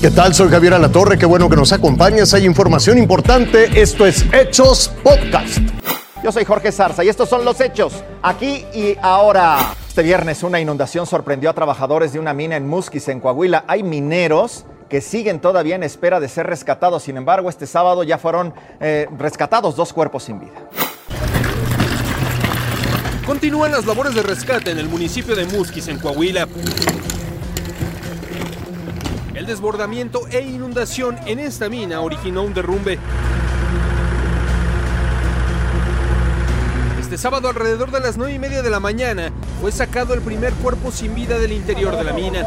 ¿Qué tal? Soy Javier Alatorre, qué bueno que nos acompañas. Hay información importante. Esto es Hechos Podcast. Yo soy Jorge Zarza y estos son los hechos, aquí y ahora. Este viernes una inundación sorprendió a trabajadores de una mina en Musquis, en Coahuila. Hay mineros que siguen todavía en espera de ser rescatados. Sin embargo, este sábado ya fueron eh, rescatados dos cuerpos sin vida. Continúan las labores de rescate en el municipio de Musquis, en Coahuila. Desbordamiento e inundación en esta mina originó un derrumbe. Este sábado, alrededor de las 9 y media de la mañana, fue sacado el primer cuerpo sin vida del interior de la mina.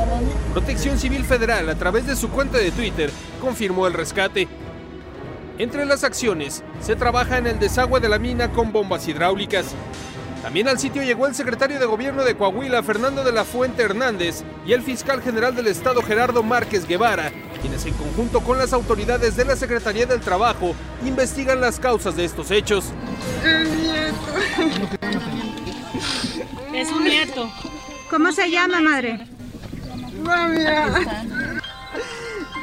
Protección Civil Federal, a través de su cuenta de Twitter, confirmó el rescate. Entre las acciones, se trabaja en el desagüe de la mina con bombas hidráulicas. También al sitio llegó el secretario de Gobierno de Coahuila, Fernando de la Fuente Hernández, y el fiscal general del Estado, Gerardo Márquez Guevara, quienes en conjunto con las autoridades de la Secretaría del Trabajo investigan las causas de estos hechos. Es un nieto. ¿Cómo se llama, madre?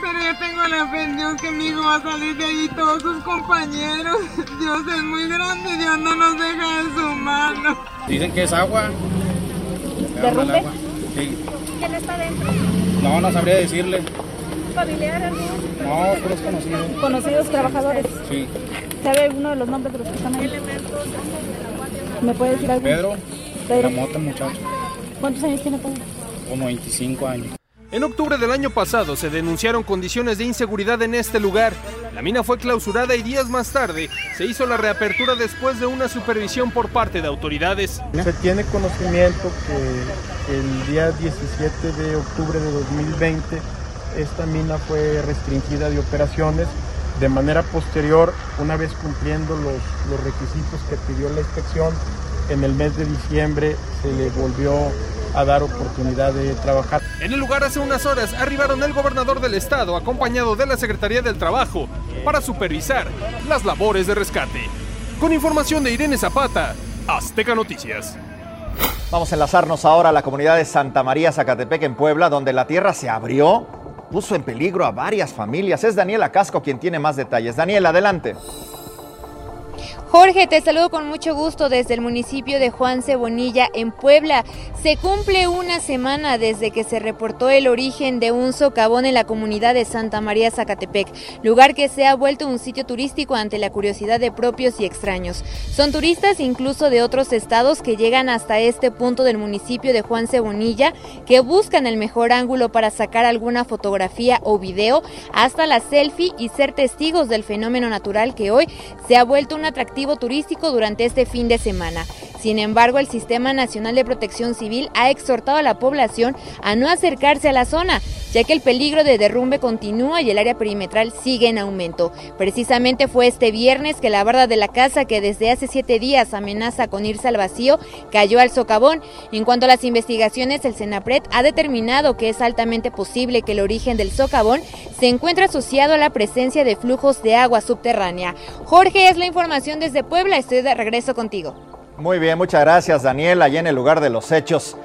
Pero yo tengo la pensión que mi hijo va a salir de ahí todos sus compañeros. Dios es muy grande, Dios no nos deja. Dicen que es agua. ¿Derrumbe? Agua. Sí. ¿Quién está dentro? No, no sabría decirle. ¿Familiar, algún? No, pero es conocido. Conocidos trabajadores. Sí. ¿Sabe alguno de los nombres de los que están ahí? ¿Me puede decir algo? Pedro, Pedro. la mota muchacho, ¿Cuántos años tiene Pedro? como 25 años. En octubre del año pasado se denunciaron condiciones de inseguridad en este lugar. La mina fue clausurada y días más tarde se hizo la reapertura después de una supervisión por parte de autoridades. Se tiene conocimiento que el día 17 de octubre de 2020 esta mina fue restringida de operaciones. De manera posterior, una vez cumpliendo los, requisitos que pidió la inspección, en el mes de diciembre se le volvió a dar oportunidad de trabajar. En el lugar hace unas horas arribaron el gobernador del estado acompañado de la Secretaría del Trabajo para supervisar las labores de rescate. Con información de Irene Zapata, Azteca Noticias. Vamos a enlazarnos ahora a la comunidad de Santa María Zacatepec en Puebla, donde la tierra se abrió, puso en peligro a varias familias. Es Daniela Casco quien tiene más detalles. Daniela, adelante. Jorge, te saludo con mucho gusto desde el municipio de Juan Cebonilla, en Puebla. Se cumple una semana desde que se reportó el origen de un socavón en la comunidad de Santa María Zacatepec, lugar que se ha vuelto un sitio turístico ante la curiosidad de propios y extraños. Son turistas incluso de otros estados que llegan hasta este punto del municipio de Juan Cebonilla, que buscan el mejor ángulo para sacar alguna fotografía o video, hasta la selfie y ser testigos del fenómeno natural que hoy se ha vuelto un atractivo turístico durante este fin de semana. Sin embargo, el Sistema Nacional de Protección Civil ha exhortado a la población a no acercarse a la zona, ya que el peligro de derrumbe continúa y el área perimetral sigue en aumento. Precisamente fue este viernes que la barda de la casa, que desde hace siete días amenaza con irse al vacío, cayó al socavón. En cuanto a las investigaciones, el Senapred ha determinado que es altamente posible que el origen del socavón se encuentre asociado a la presencia de flujos de agua subterránea. Jorge, es la información desde Puebla. Estoy de regreso contigo. Muy bien, muchas gracias Daniel, allá en el lugar de los hechos.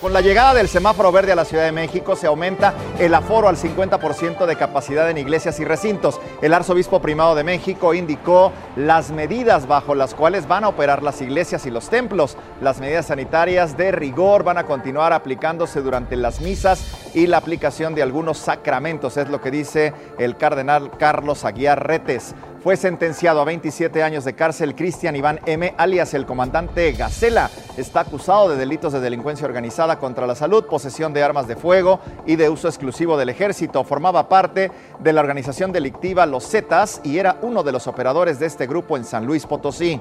Con la llegada del semáforo verde a la Ciudad de México se aumenta el aforo al 50% de capacidad en iglesias y recintos. El arzobispo primado de México indicó las medidas bajo las cuales van a operar las iglesias y los templos. Las medidas sanitarias de rigor van a continuar aplicándose durante las misas y la aplicación de algunos sacramentos, es lo que dice el cardenal Carlos Aguiar Retes. Fue sentenciado a 27 años de cárcel Cristian Iván M., alias el comandante Gacela. Está acusado de delitos de delincuencia organizada contra la salud, posesión de armas de fuego y de uso exclusivo del ejército. Formaba parte de la organización delictiva Los Zetas y era uno de los operadores de este grupo en San Luis Potosí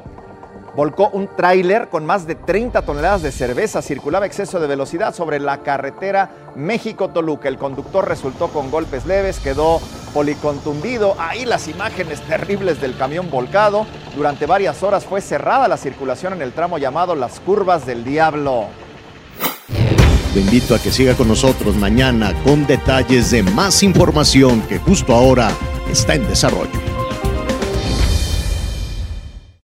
volcó un tráiler con más de 30 toneladas de cerveza. Circulaba exceso de velocidad sobre la carretera México-Toluca. El conductor resultó con golpes leves, quedó policontundido. Ahí las imágenes terribles del camión volcado. Durante varias horas fue cerrada la circulación en el tramo llamado Las Curvas del Diablo. Lo invito a que siga con nosotros mañana con detalles de más información que justo ahora está en desarrollo.